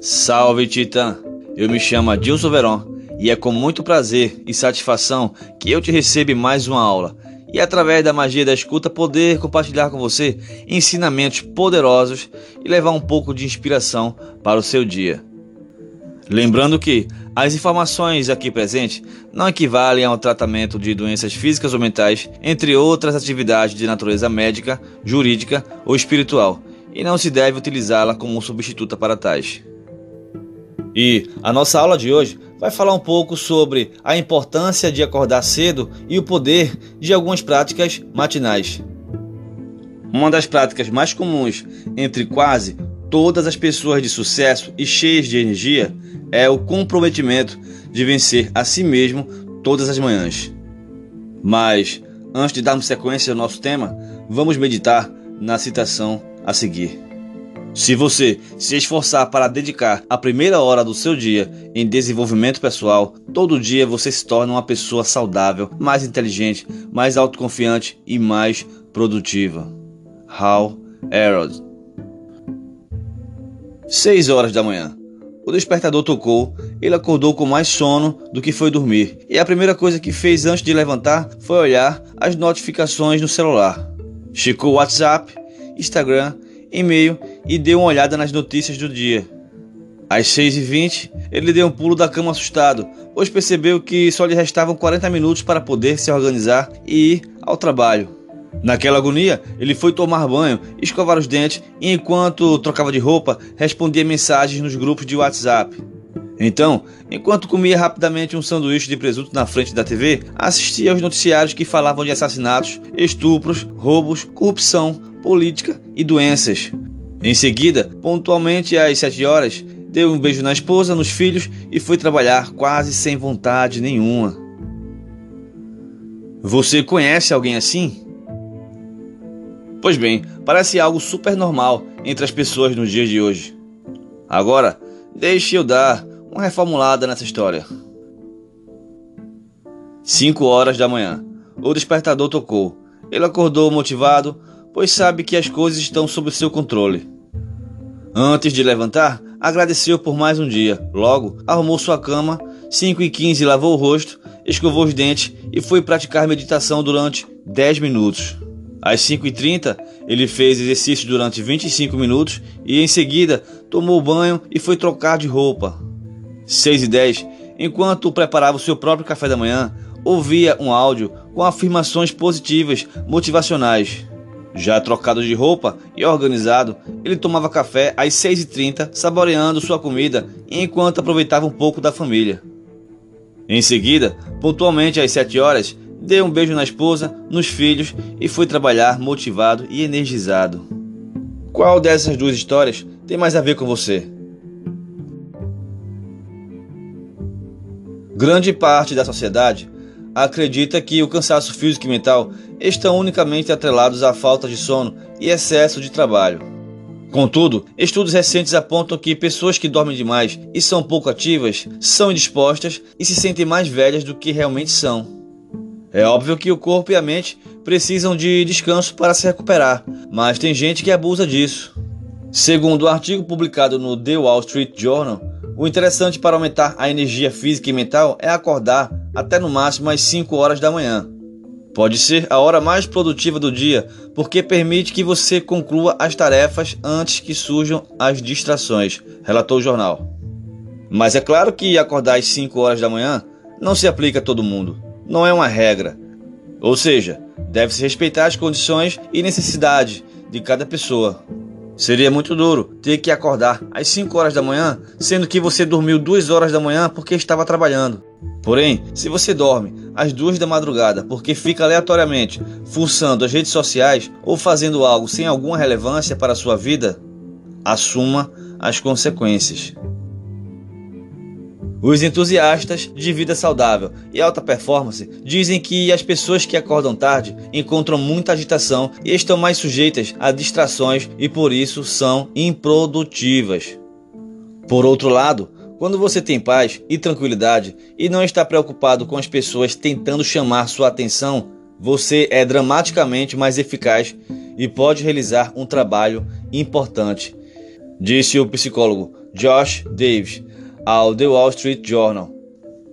Salve Titã! Eu me chamo Adilson Veron e é com muito prazer e satisfação que eu te recebo mais uma aula e através da magia da escuta poder compartilhar com você ensinamentos poderosos e levar um pouco de inspiração para o seu dia. Lembrando que as informações aqui presentes não equivalem ao tratamento de doenças físicas ou mentais, entre outras atividades de natureza médica, jurídica ou espiritual, e não se deve utilizá-la como substituta para tais. E a nossa aula de hoje vai falar um pouco sobre a importância de acordar cedo e o poder de algumas práticas matinais. Uma das práticas mais comuns entre quase todas as pessoas de sucesso e cheias de energia é o comprometimento de vencer a si mesmo todas as manhãs. Mas, antes de darmos sequência ao nosso tema, vamos meditar na citação a seguir. Se você se esforçar para dedicar a primeira hora do seu dia em desenvolvimento pessoal, todo dia você se torna uma pessoa saudável, mais inteligente, mais autoconfiante e mais produtiva. Hal Herold 6 horas da manhã. O despertador tocou, ele acordou com mais sono do que foi dormir, e a primeira coisa que fez antes de levantar foi olhar as notificações no celular. Checou WhatsApp, Instagram, e-mail e deu uma olhada nas notícias do dia. Às 6h20, ele deu um pulo da cama assustado, pois percebeu que só lhe restavam 40 minutos para poder se organizar e ir ao trabalho. Naquela agonia, ele foi tomar banho, escovar os dentes e, enquanto trocava de roupa, respondia mensagens nos grupos de WhatsApp. Então, enquanto comia rapidamente um sanduíche de presunto na frente da TV, assistia aos noticiários que falavam de assassinatos, estupros, roubos, corrupção, política e doenças. Em seguida, pontualmente às 7 horas, deu um beijo na esposa, nos filhos e foi trabalhar quase sem vontade nenhuma. Você conhece alguém assim? Pois bem, parece algo super normal entre as pessoas nos dias de hoje. Agora, deixe eu dar uma reformulada nessa história. 5 horas da manhã. O despertador tocou. Ele acordou motivado, pois sabe que as coisas estão sob seu controle. Antes de levantar, agradeceu por mais um dia. Logo, arrumou sua cama, 5 e 15 lavou o rosto, escovou os dentes e foi praticar meditação durante 10 minutos. Às 5h30, ele fez exercício durante 25 minutos e em seguida tomou banho e foi trocar de roupa. 6h10, enquanto preparava o seu próprio café da manhã, ouvia um áudio com afirmações positivas, motivacionais. Já trocado de roupa e organizado, ele tomava café às 6h30, saboreando sua comida enquanto aproveitava um pouco da família. Em seguida, pontualmente às 7 horas, deu um beijo na esposa, nos filhos e foi trabalhar motivado e energizado. Qual dessas duas histórias tem mais a ver com você? Grande parte da sociedade acredita que o cansaço físico e mental estão unicamente atrelados à falta de sono e excesso de trabalho. Contudo, estudos recentes apontam que pessoas que dormem demais e são pouco ativas são indispostas e se sentem mais velhas do que realmente são. É óbvio que o corpo e a mente precisam de descanso para se recuperar, mas tem gente que abusa disso. Segundo um artigo publicado no The Wall Street Journal, o interessante para aumentar a energia física e mental é acordar até no máximo às 5 horas da manhã. Pode ser a hora mais produtiva do dia, porque permite que você conclua as tarefas antes que surjam as distrações, relatou o jornal. Mas é claro que acordar às 5 horas da manhã não se aplica a todo mundo não é uma regra. Ou seja, deve-se respeitar as condições e necessidades de cada pessoa. Seria muito duro ter que acordar às 5 horas da manhã, sendo que você dormiu 2 horas da manhã porque estava trabalhando. Porém, se você dorme às 2 da madrugada porque fica aleatoriamente fuçando as redes sociais ou fazendo algo sem alguma relevância para a sua vida, assuma as consequências. Os entusiastas de vida saudável e alta performance dizem que as pessoas que acordam tarde encontram muita agitação e estão mais sujeitas a distrações e por isso são improdutivas. Por outro lado, quando você tem paz e tranquilidade e não está preocupado com as pessoas tentando chamar sua atenção, você é dramaticamente mais eficaz e pode realizar um trabalho importante. disse o psicólogo Josh Davis ao The Wall Street Journal.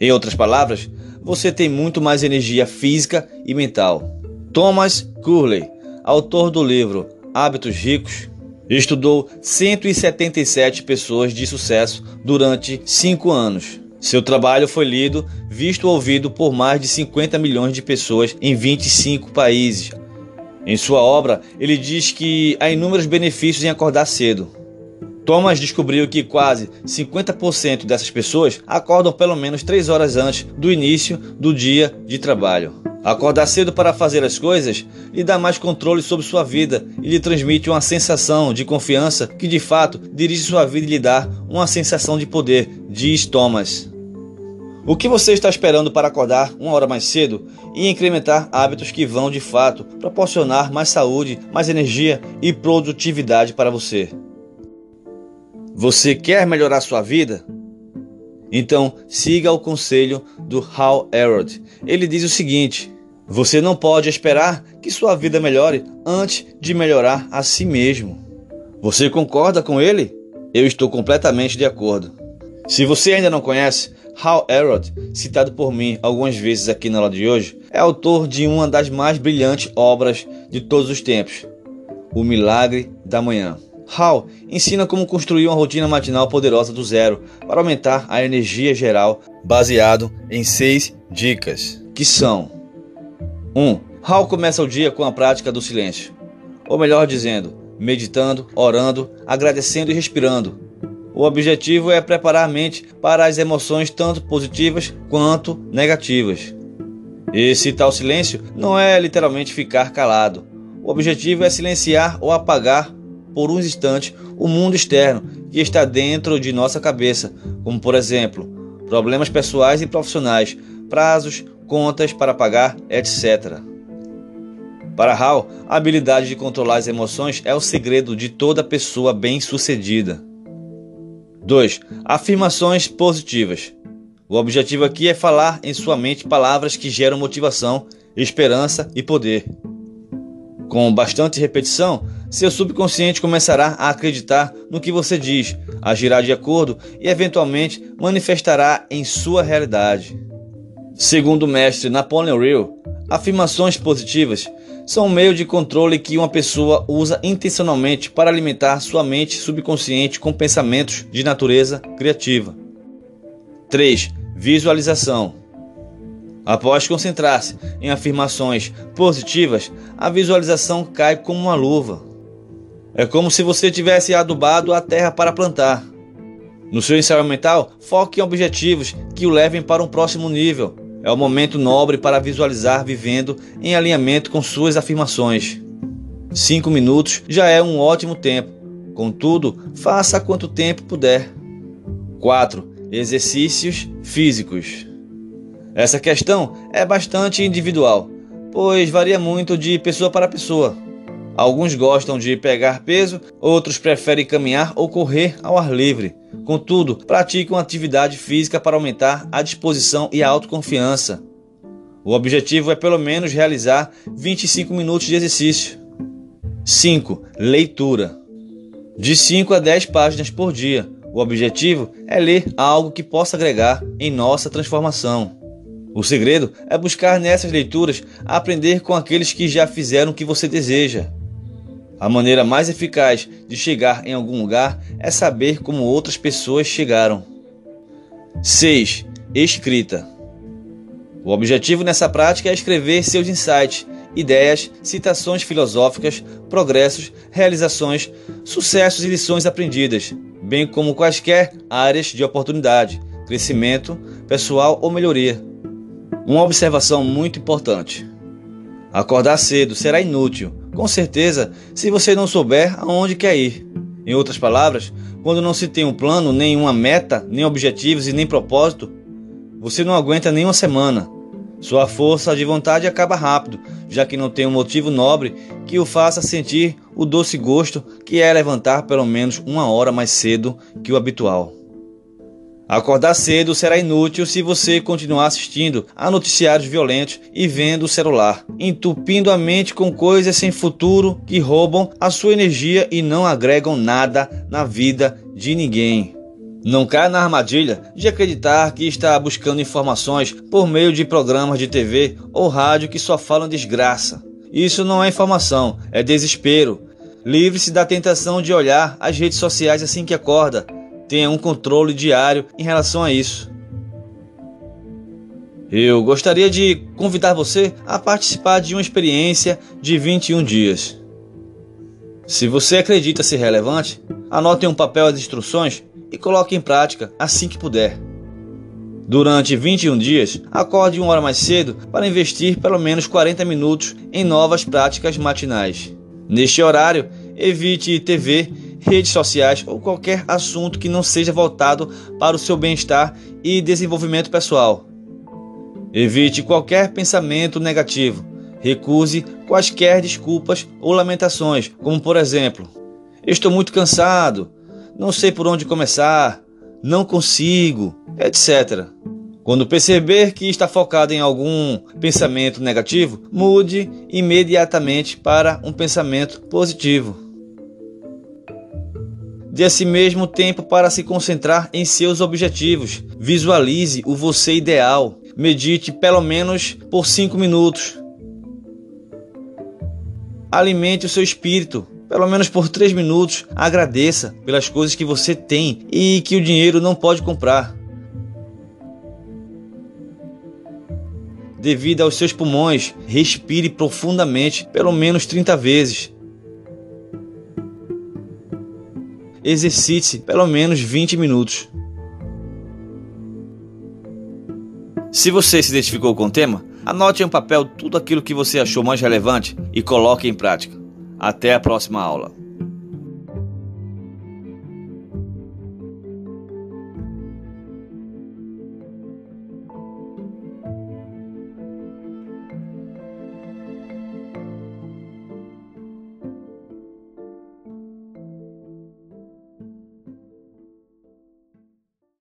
Em outras palavras, você tem muito mais energia física e mental. Thomas Curley, autor do livro Hábitos Ricos, estudou 177 pessoas de sucesso durante cinco anos. Seu trabalho foi lido, visto e ouvido por mais de 50 milhões de pessoas em 25 países. Em sua obra, ele diz que há inúmeros benefícios em acordar cedo. Thomas descobriu que quase 50% dessas pessoas acordam pelo menos 3 horas antes do início do dia de trabalho. Acordar cedo para fazer as coisas lhe dá mais controle sobre sua vida e lhe transmite uma sensação de confiança que de fato dirige sua vida e lhe dá uma sensação de poder, diz Thomas. O que você está esperando para acordar uma hora mais cedo e incrementar hábitos que vão de fato proporcionar mais saúde, mais energia e produtividade para você? Você quer melhorar sua vida? Então siga o conselho do Hal Elrod. Ele diz o seguinte: você não pode esperar que sua vida melhore antes de melhorar a si mesmo. Você concorda com ele? Eu estou completamente de acordo. Se você ainda não conhece, Hal Elrod, citado por mim algumas vezes aqui na aula de hoje, é autor de uma das mais brilhantes obras de todos os tempos, O Milagre da Manhã. Hal ensina como construir uma rotina matinal poderosa do zero para aumentar a energia geral, baseado em seis dicas, que são: 1. Um, Hal começa o dia com a prática do silêncio, ou melhor dizendo, meditando, orando, agradecendo e respirando. O objetivo é preparar a mente para as emoções tanto positivas quanto negativas. Esse tal silêncio não é literalmente ficar calado. O objetivo é silenciar ou apagar por uns instantes o mundo externo que está dentro de nossa cabeça, como por exemplo, problemas pessoais e profissionais, prazos, contas para pagar, etc. Para Hal, a habilidade de controlar as emoções é o segredo de toda pessoa bem-sucedida. 2. Afirmações positivas. O objetivo aqui é falar em sua mente palavras que geram motivação, esperança e poder. Com bastante repetição, seu subconsciente começará a acreditar no que você diz, agirá de acordo e eventualmente manifestará em sua realidade. Segundo o mestre Napoleon Hill, afirmações positivas são um meio de controle que uma pessoa usa intencionalmente para alimentar sua mente subconsciente com pensamentos de natureza criativa. 3. Visualização. Após concentrar-se em afirmações positivas, a visualização cai como uma luva. É como se você tivesse adubado a terra para plantar. No seu ensaio mental, foque em objetivos que o levem para um próximo nível. É o momento nobre para visualizar vivendo em alinhamento com suas afirmações. Cinco minutos já é um ótimo tempo. Contudo, faça quanto tempo puder. 4. Exercícios físicos. Essa questão é bastante individual, pois varia muito de pessoa para pessoa. Alguns gostam de pegar peso, outros preferem caminhar ou correr ao ar livre. Contudo, praticam atividade física para aumentar a disposição e a autoconfiança. O objetivo é pelo menos realizar 25 minutos de exercício. 5. Leitura. De 5 a 10 páginas por dia. O objetivo é ler algo que possa agregar em nossa transformação. O segredo é buscar nessas leituras aprender com aqueles que já fizeram o que você deseja. A maneira mais eficaz de chegar em algum lugar é saber como outras pessoas chegaram. 6. Escrita. O objetivo nessa prática é escrever seus insights, ideias, citações filosóficas, progressos, realizações, sucessos e lições aprendidas, bem como quaisquer áreas de oportunidade, crescimento pessoal ou melhoria. Uma observação muito importante: acordar cedo será inútil, com certeza, se você não souber aonde quer ir. Em outras palavras, quando não se tem um plano, nenhuma meta, nem objetivos e nem propósito, você não aguenta nem uma semana. Sua força de vontade acaba rápido, já que não tem um motivo nobre que o faça sentir o doce gosto que é levantar pelo menos uma hora mais cedo que o habitual. Acordar cedo será inútil se você continuar assistindo a noticiários violentos e vendo o celular, entupindo a mente com coisas sem futuro que roubam a sua energia e não agregam nada na vida de ninguém. Não caia na armadilha de acreditar que está buscando informações por meio de programas de TV ou rádio que só falam desgraça. Isso não é informação, é desespero. Livre-se da tentação de olhar as redes sociais assim que acorda tenha um controle diário em relação a isso. Eu gostaria de convidar você a participar de uma experiência de 21 dias. Se você acredita ser relevante, anote em um papel as instruções e coloque em prática assim que puder. Durante 21 dias, acorde uma hora mais cedo para investir pelo menos 40 minutos em novas práticas matinais. Neste horário, evite TV redes sociais ou qualquer assunto que não seja voltado para o seu bem-estar e desenvolvimento pessoal. Evite qualquer pensamento negativo. Recuse quaisquer desculpas ou lamentações, como por exemplo: estou muito cansado, não sei por onde começar, não consigo, etc. Quando perceber que está focado em algum pensamento negativo, mude imediatamente para um pensamento positivo. Dê a si mesmo tempo para se concentrar em seus objetivos. Visualize o você ideal. Medite pelo menos por 5 minutos. Alimente o seu espírito. Pelo menos por 3 minutos. Agradeça pelas coisas que você tem e que o dinheiro não pode comprar. Devido aos seus pulmões, respire profundamente pelo menos 30 vezes. Exercite-se pelo menos 20 minutos. Se você se identificou com o tema, anote em um papel tudo aquilo que você achou mais relevante e coloque em prática. Até a próxima aula.